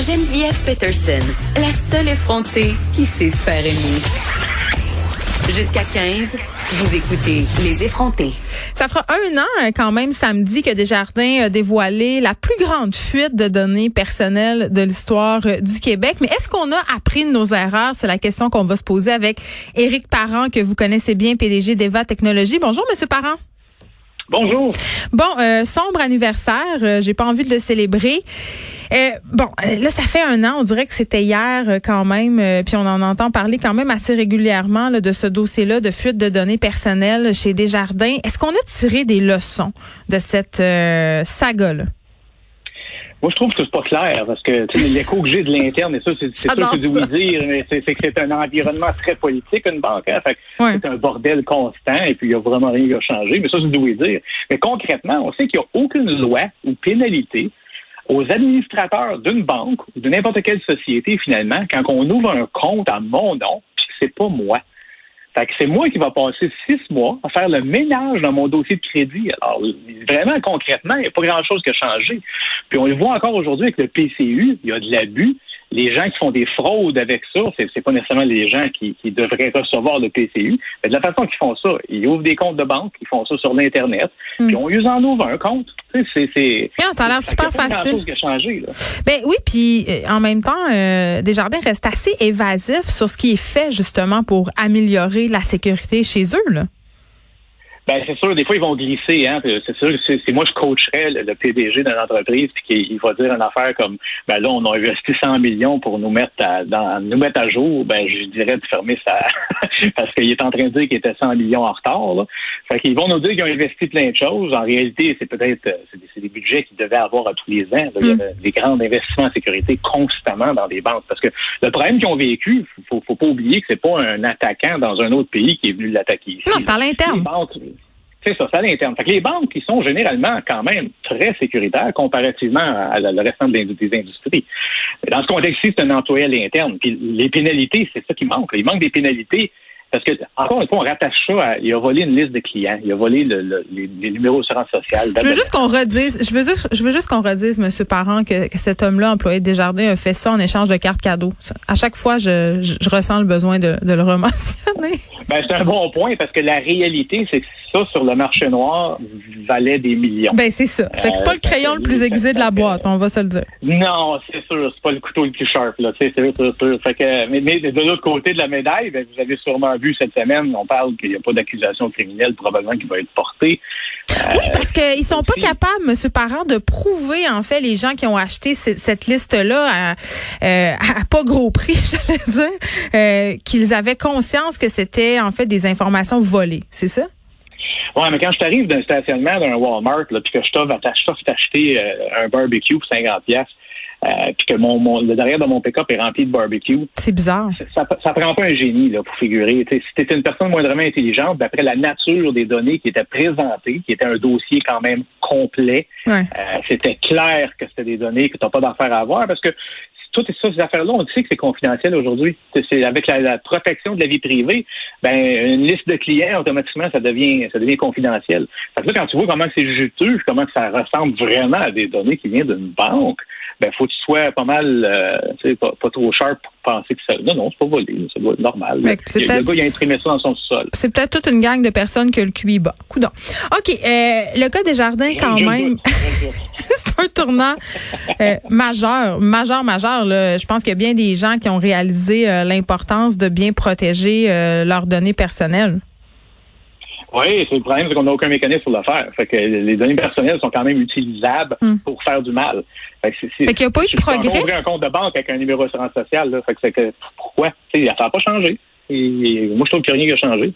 Geneviève Peterson, la seule effrontée qui sait se faire aimer. Jusqu'à 15, vous écoutez Les effrontés. Ça fera un an euh, quand même samedi que Desjardins a dévoilé la plus grande fuite de données personnelles de l'histoire euh, du Québec. Mais est-ce qu'on a appris de nos erreurs? C'est la question qu'on va se poser avec Éric Parent, que vous connaissez bien, PDG d'Eva Technologies. Bonjour, Monsieur Parent. Bonjour. Bon, euh, sombre anniversaire. J'ai pas envie de le célébrer. Euh, bon, euh, là, ça fait un an, on dirait que c'était hier euh, quand même, puis on en entend parler quand même assez régulièrement de ce dossier-là de fuite de données personnelles chez Desjardins. Est-ce qu'on a tiré des leçons de cette saga-là? Moi, je trouve que c'est pas clair parce que l'écho que j'ai de l'interne, et ça, c'est ça que je veux dire, mais c'est que c'est un environnement très politique, une banque. Hein, fait C'est un bordel constant et puis il n'y a vraiment rien qui a changé. Mais ça, c'est de dire. Mais concrètement, on sait qu'il n'y a aucune loi ou pénalité aux administrateurs d'une banque ou de n'importe quelle société, finalement, quand on ouvre un compte à mon nom, puis c'est pas moi. Fait que c'est moi qui va passer six mois à faire le ménage dans mon dossier de crédit. Alors, vraiment, concrètement, il n'y a pas grand-chose qui a changé. Puis on le voit encore aujourd'hui avec le PCU, il y a de l'abus les gens qui font des fraudes avec ça, c'est, pas nécessairement les gens qui, qui, devraient recevoir le PCU, mais de la façon qu'ils font ça, ils ouvrent des comptes de banque, ils font ça sur l'Internet, hmm. puis on use en ouvre un compte. C'est, c'est, ça a l'air super facile. Qui a changé, là. Ben oui, puis euh, en même temps, euh, Desjardins reste assez évasif sur ce qui est fait justement pour améliorer la sécurité chez eux. Là. Ben, c'est sûr, des fois, ils vont glisser. Hein, c'est sûr, si moi, je coacherais le, PDG d'une entreprise puis qu'il va dire une affaire comme ben là, on a investi 100 millions pour nous mettre à, dans, nous mettre à jour, ben je dirais de fermer ça parce qu'il est en train de dire qu'il était 100 millions en retard. Là. Fait qu'ils vont nous dire qu'ils ont investi plein de choses. En réalité, c'est peut-être c'est des, budgets qu'ils devaient avoir à tous les ans. Il y a mm. des grands investissements en sécurité constamment dans des banques. Parce que le problème qu'ils ont vécu, faut, faut pas oublier que c'est pas un attaquant dans un autre pays qui est venu l'attaquer Non, c'est à l'interne. C'est ça, c'est à l'interne. Fait que les banques, qui sont généralement quand même très sécuritaires comparativement à, le restant des industries. Dans ce contexte-ci, c'est un employé à l'interne. Puis les pénalités, c'est ça qui manque. Il manque des pénalités parce que, encore une fois, on rattache ça à, il a volé une liste de clients, il a volé le, les, numéros d'assurance sociale. Je veux juste qu'on redise, je veux juste, je veux juste qu'on redise, Monsieur Parent, que, que cet homme-là, employé de Desjardins, a fait ça en échange de cartes cadeaux. À chaque fois, je, je, ressens le besoin de, de le rementionner. Ben, c'est un bon point parce que la réalité, c'est que ça, sur le marché noir, valait des millions. Ben, c'est ça. Fait que c'est pas le euh, crayon le plus aiguisé de la boîte, on va se le dire. Non, c'est sûr. C'est pas le couteau le plus sharp, là. C'est sûr. Fait que, mais, mais de l'autre côté de la médaille, ben, vous avez sûrement vu cette semaine, on parle qu'il n'y a pas d'accusation criminelle probablement qui va être portée. oui, euh, parce qu'ils sont pas capables, M. Parent, de prouver en fait les gens qui ont acheté cette, liste-là euh, à, pas gros prix, j'allais dire, euh, qu'ils avaient conscience que c'était en fait des informations volées, c'est ça? Oui, mais quand je t'arrive d'un stationnement d'un Walmart, là, puis que je t'offre t'acheter un barbecue pour 50 pièces euh, puis que mon, le derrière de mon pick-up est rempli de barbecue. C'est bizarre. Ça, ça, prend pas un génie là, pour figurer. si tu une personne moindrement intelligente, d'après la nature des données qui étaient présentées, qui était un dossier quand même complet, euh, c'était clair que c'était des données que tu n'as pas d'affaires à avoir parce que toutes ces affaires-là, on sait que c'est confidentiel aujourd'hui. C'est avec la, protection de la vie privée, ben une liste de clients automatiquement ça devient ça devient confidentiel. Fait que là, quand tu vois comment c'est juteux, comment ça ressemble vraiment à des données qui viennent d'une banque, ben faut que tu sois pas mal, euh, pas, pas, trop sharp pour penser que ça. Non, non, c'est pas volé, c'est normal. le gars, il a imprimé ça dans son sol. C'est peut-être toute une gang de personnes que le QI bat. Coudon. OK, euh, le cas des jardins, quand même, c'est un tournant euh, majeur, majeur, majeur. Là. Je pense qu'il y a bien des gens qui ont réalisé euh, l'importance de bien protéger leurs données personnelles. Oui, c'est le problème, c'est qu'on n'a aucun mécanisme pour le faire. Fait que les données personnelles sont quand même utilisables hmm. pour faire du mal. Fait, qu'il n'y a pas eu de progrès. ouvrir un compte de banque avec un numéro d'assurance sociale. Là. Fait que, que pourquoi? ça n'a pas changé. Et, moi, je trouve a rien qui a changé.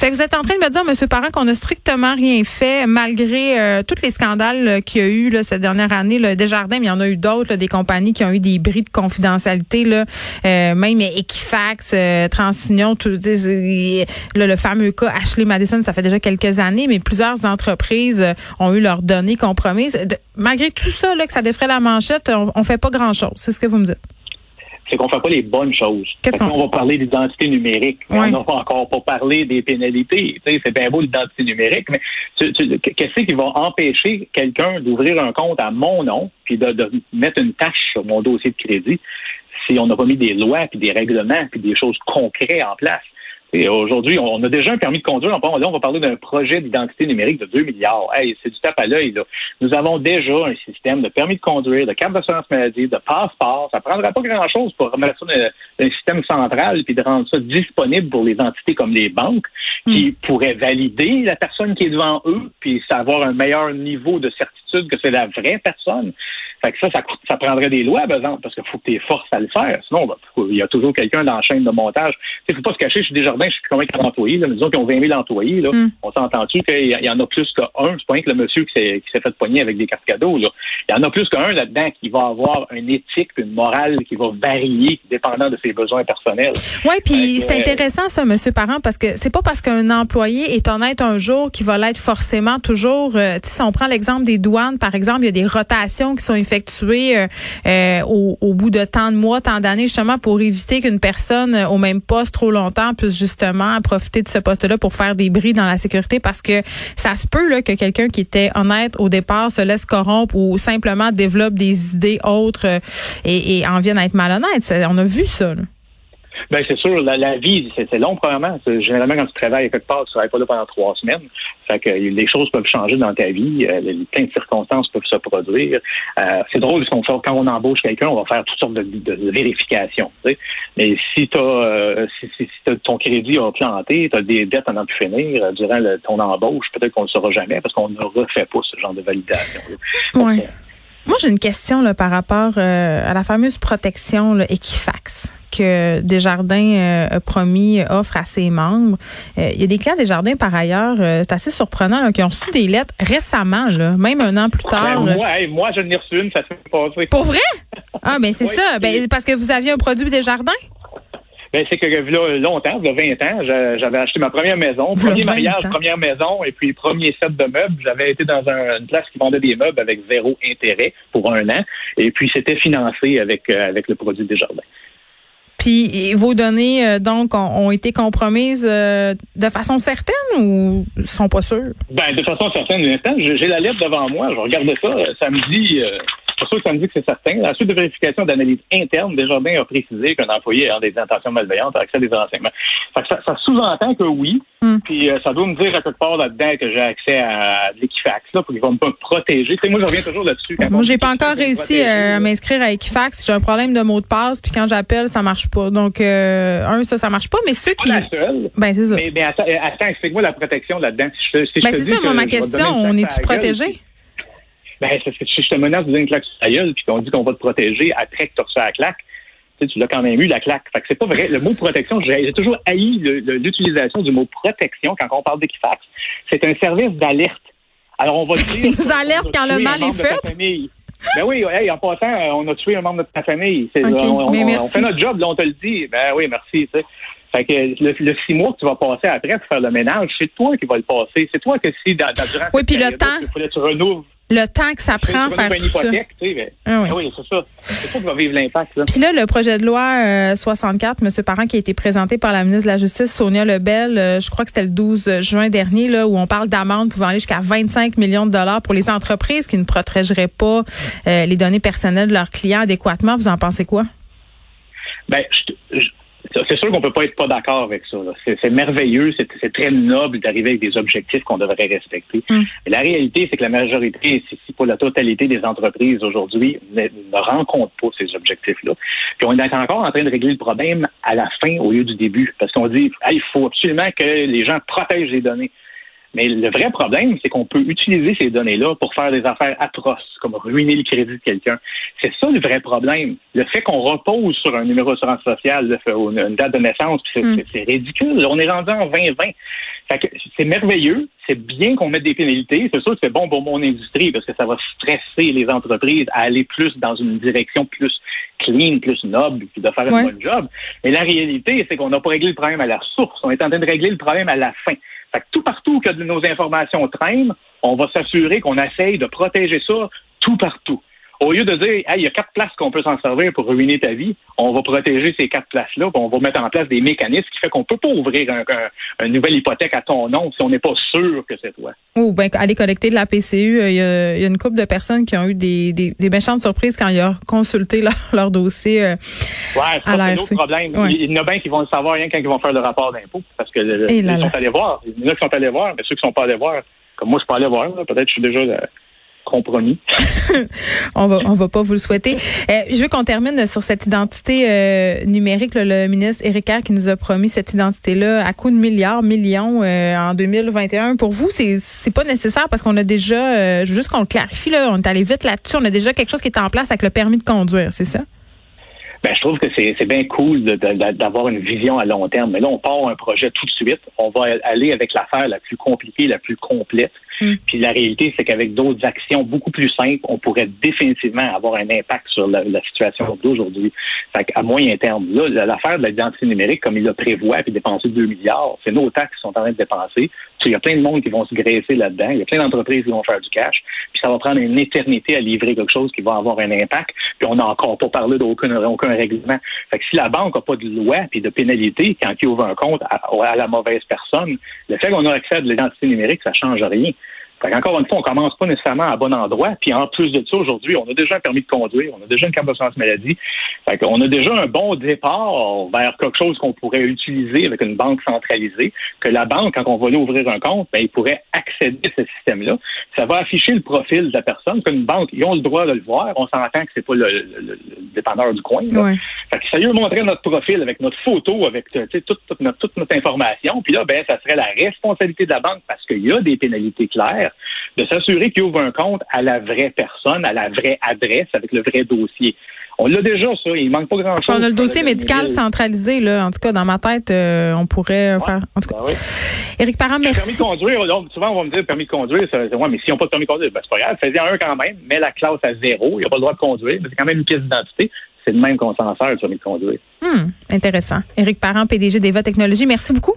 Fait que vous êtes en train de me dire, Monsieur Parent, qu'on n'a strictement rien fait malgré euh, tous les scandales euh, qu'il y a eu là, cette dernière année. Là, Desjardins, mais il y en a eu d'autres, des compagnies qui ont eu des bris de confidentialité, là, euh, même Equifax, TransUnion, tout, le fameux cas Ashley Madison, ça fait déjà quelques années, mais plusieurs entreprises ont eu leurs données compromises. malgré tout ça, là, que ça défrait la manchette, on, on fait pas grand-chose. C'est ce que vous me dites c'est qu'on fait pas les bonnes choses. Qu'est-ce qu'on va parler d'identité numérique. On n'a pas encore pas parlé des pénalités. c'est bien beau l'identité numérique, mais qu'est-ce qui va empêcher quelqu'un d'ouvrir un compte à mon nom puis de, mettre une tâche sur mon dossier de crédit si on n'a pas mis des lois, puis des règlements, puis des choses concrètes en place? Aujourd'hui, on a déjà un permis de conduire. On va, on va parler d'un projet d'identité numérique de 2 milliards. Hey, c'est du tape à l'œil. Nous avons déjà un système de permis de conduire, de carte d'assurance maladie, de passeport. Ça ne prendra pas grand-chose pour remettre ça dans un système central puis de rendre ça disponible pour les entités comme les banques qui hmm. pourraient valider la personne qui est devant eux puis savoir un meilleur niveau de certitude que c'est la vraie personne. Fait que ça, ça, prendrait des lois, parce qu'il faut que tu forces à le faire. Sinon, il y a toujours quelqu'un dans la chaîne de montage. Il ne faut pas se cacher, je suis Desjardins, je suis combien d'employés. Là, disons qu'ils ont 20 000 employés. Là. Mm. On s'entend-tu qu'il y en a plus qu'un? C'est pas rien que le monsieur qui s'est, fait poigner avec des cartes cadeaux. Là. Il y en a plus qu'un là-dedans qui va avoir une éthique, une morale qui va varier dépendant de ses besoins personnels. Oui, puis c'est intéressant ça, monsieur Parent, parce que c'est pas parce qu'un employé est honnête un jour qu'il va l'être forcément toujours. Euh, si on prend l'exemple des douanes, par exemple, il y a des rotations qui sont effectué euh, euh, au, bout de tant de mois, tant d'années, justement pour éviter qu'une personne euh, au même poste trop longtemps puisse justement profiter de ce poste-là pour faire des bris dans la sécurité parce que ça se peut là, que quelqu'un qui était honnête au départ se laisse corrompre ou simplement développe des idées autres et, et en vienne à être malhonnête. On a vu ça. Là. Ben c'est sûr, la, vie, c'est long premièrement. Généralement, quand tu travailles quelque part, tu travailles pas là pendant trois semaines. Fait que les choses peuvent changer dans ta vie, euh, plein de circonstances peuvent se produire. Euh, c'est drôle parce qu'on fait quand on embauche quelqu'un, on va faire toutes sortes de, de, vérifications. Mais si tu euh, si, si, ton crédit a planté, tu as des dettes à n'en plus finir euh, durant ton embauche, peut-être qu'on ne le saura jamais parce qu'on ne refait pas ce genre de validation. Moi, j'ai une question là, par rapport à la fameuse protection là, Equifax que Desjardins euh, a promis offre à ses membres. Euh, il y a des clients Desjardins par ailleurs, euh, c'est assez surprenant, qui ont reçu des lettres récemment, là, même un an plus ben, tard. moi, moi, je n'ai reçu une, ça s'est passé. Pour vrai? Ah, ben c'est ça. Ben, parce que vous aviez un produit Desjardins? Ben, c'est que là, longtemps, il y a 20 ans, j'avais acheté ma première maison, premier mariage, première maison, et puis premier set de meubles. J'avais été dans une place qui vendait des meubles avec zéro intérêt pour un an, et puis c'était financé avec, avec le produit Desjardins. Puis vos données, euh, donc, ont, été compromises euh, de façon certaine ou sont pas sûres? Ben, de façon certaine. J'ai la lettre devant moi. Je regarde ça euh, samedi. C'est sûr que ça me dit que c'est certain. La suite de vérification d'analyse interne, Desjardins a précisé qu'un employé ayant des intentions malveillantes a accès à des renseignements. ça, ça sous-entend que oui, hmm. puis euh, ça doit me dire à quelque part là-dedans que j'ai accès à, l'Equifax, là, pour qu'ils vont me protéger. moi, je reviens toujours là-dessus. Moi, j'ai pas encore réussi euh, à m'inscrire à Equifax. J'ai un problème de mot de passe, puis quand j'appelle, ça marche pas. Donc, euh, un, ça, ça marche pas, mais ceux qui... La seule. Ben, c'est ça. Mais, attends, explique-moi la protection là-dedans. Si ben, c'est ça, moi, ma question. On est-tu protégé? Ben, c'est que si je te menace de donner une claque sur ta gueule, puis qu'on dit qu'on va te protéger après que tu reçu la claque, tu, sais, tu l'as quand même eu, la claque. Fait que c'est pas vrai. Le mot protection, j'ai toujours haï l'utilisation du mot protection quand on parle d'Equifax. C'est un service d'alerte. Alors, on va dire. Ils alertent quand le mal est fait? Ben oui, hey, en passant, on a tué un membre de ta famille. on, fait notre job, là, on te le dit. Ben oui, merci. Tu. Fait que le, six mois que tu vas passer après pour faire le ménage, c'est toi qui vas le passer. C'est toi que si dans, dans durant oui, puis le temps, tu renouves le temps que ça prend faire tout ça. Ah oui. oui c'est ça. C'est ça qui va vivre l'impact. Puis là, le projet de loi 64, euh, M. Parent, qui a été présenté par la ministre de la Justice, Sonia Lebel, euh, je crois que c'était le 12 juin dernier, là, où on parle d'amende pouvant aller jusqu'à 25 millions de dollars pour les entreprises qui ne protégeraient pas euh, les données personnelles de leurs clients adéquatement. Vous en pensez quoi? Ben, je, c'est sûr qu'on peut pas être pas d'accord avec ça. C'est merveilleux, c'est très noble d'arriver avec des objectifs qu'on devrait respecter. Mm. Mais la réalité, c'est que la majorité, si pas la totalité des entreprises aujourd'hui, ne, rencontrent pas ces objectifs-là. Puis on est encore en train de régler le problème à la fin au lieu du début, parce qu'on dit, il faut absolument que les gens protègent les données. Mais le vrai problème, c'est qu'on peut utiliser ces données-là pour faire des affaires atroces, comme ruiner le crédit de quelqu'un. C'est ça le vrai problème. Le fait qu'on repose sur un numéro d'assurance sociale, une date de naissance, hmm. c'est ridicule. On est rendu en 2020. c'est merveilleux. C'est bien qu'on mette des pénalités. C'est sûr que c'est bon pour mon industrie parce que ça va stresser les entreprises à aller plus dans une direction plus clean, plus noble, puis de faire un bon job. Mais la réalité, c'est qu'on n'a pas réglé le problème à la source. On est en train de régler le problème à la fin. Fait que tout partout que nos informations traînent, on va s'assurer qu'on essaye de protéger ça tout partout. Au lieu de dire, il y a quatre places qu'on peut s'en servir pour ruiner ta vie, on va protéger ces quatre places-là, on va mettre en place des mécanismes qui fait qu'on peut pas ouvrir un, une nouvelle hypothèque à ton nom si on n'est pas sûr que c'est toi. Ou bien aller collecter de la PCU, euh, il y, a, une couple de personnes qui ont eu des, des, des méchantes surprises quand ils ont consulté leur, dossier. Euh, ouais, c'est un autre problème. Il y en a bien qui vont le savoir rien quand ils vont faire le rapport d'impôt, parce que ils sont allés voir. Il y en a qui sont allés voir, mais ceux qui sont pas allés voir, comme moi, je suis pas allé voir. Peut-être que je suis déjà on va on va pas vous le souhaiter. Euh, je veux qu'on termine sur cette identité euh, numérique. le ministre Éric qui nous a promis cette identité-là à coût de milliards, millions euh, en 2021. Pour vous, c'est c'est pas nécessaire parce qu'on a déjà, je veux juste qu'on le clarifie là, on est allé vite là-dessus. On a déjà quelque chose qui est en place avec le permis de conduire, c'est ça? Ben, je trouve que c'est bien cool d'avoir une vision à long terme. Mais là, on part un projet tout de suite. On va aller avec l'affaire la plus compliquée, la plus complète. Mm. Puis la réalité, c'est qu'avec d'autres actions beaucoup plus simples, on pourrait définitivement avoir un impact sur la, situation d'aujourd'hui. Fait à moyen terme, là, l'affaire de l'identité numérique, comme il le prévoit, puis dépenser 2 milliards, c'est nos taxes qui sont en train de dépenser. Il y a plein de monde qui vont se graisser là-dedans. Il y a plein d'entreprises qui vont faire du cash. Puis ça va prendre une éternité à livrer quelque chose qui va avoir un impact. Puis on n'a encore pas parlé d'aucun aucun règlement. Fait que si la banque n'a pas de loi puis de pénalité quand il ouvre un compte à, à la mauvaise personne, le fait qu'on a accès à de l'identité numérique, ça change rien. Encore une fois, on commence pas nécessairement à bon endroit. Puis en plus de ça, aujourd'hui, on a déjà un permis de conduire, on a déjà une carte d'assurance maladie. Fait qu'on a déjà un bon départ vers quelque chose qu'on pourrait utiliser avec une banque centralisée, que la banque, quand on va aller ouvrir un compte, ben, il pourrait accéder à ce système-là. Ça va afficher le profil de la personne. Qu'une banque, ils ont le droit de le voir. On s'entend que c'est pas le, dépanneur du coin. Fait que ça lui montrer notre profil avec notre photo, avec toute, toute, notre, toute notre information. Puis là, ben, ça serait la responsabilité de la banque parce qu'il y a des pénalités claires de s'assurer qu'il ouvre un compte à la vraie personne, à la vraie adresse, avec le vrai dossier. On l'a déjà, ça. Il manque pas grand-chose. On a le dossier médical centralisé, là. En tout cas, dans ma tête, euh, on pourrait faire. En tout cas. Ben Éric Parent, merci. Permis de conduire, souvent, on va me dire permis de conduire. Ça, ouais, mais s'ils n'ont pas de permis de conduire, ben, c'est pas grave. Faisait un quand même. Mets la classe à zéro. Il n'a pas le droit de conduire. Mais c'est quand même une pièce d'identité. C'est le même qu'on s'en sert, le permis de conduire. Hum, intéressant. Éric Parent, PDG d'Eva Technologies. Merci beaucoup.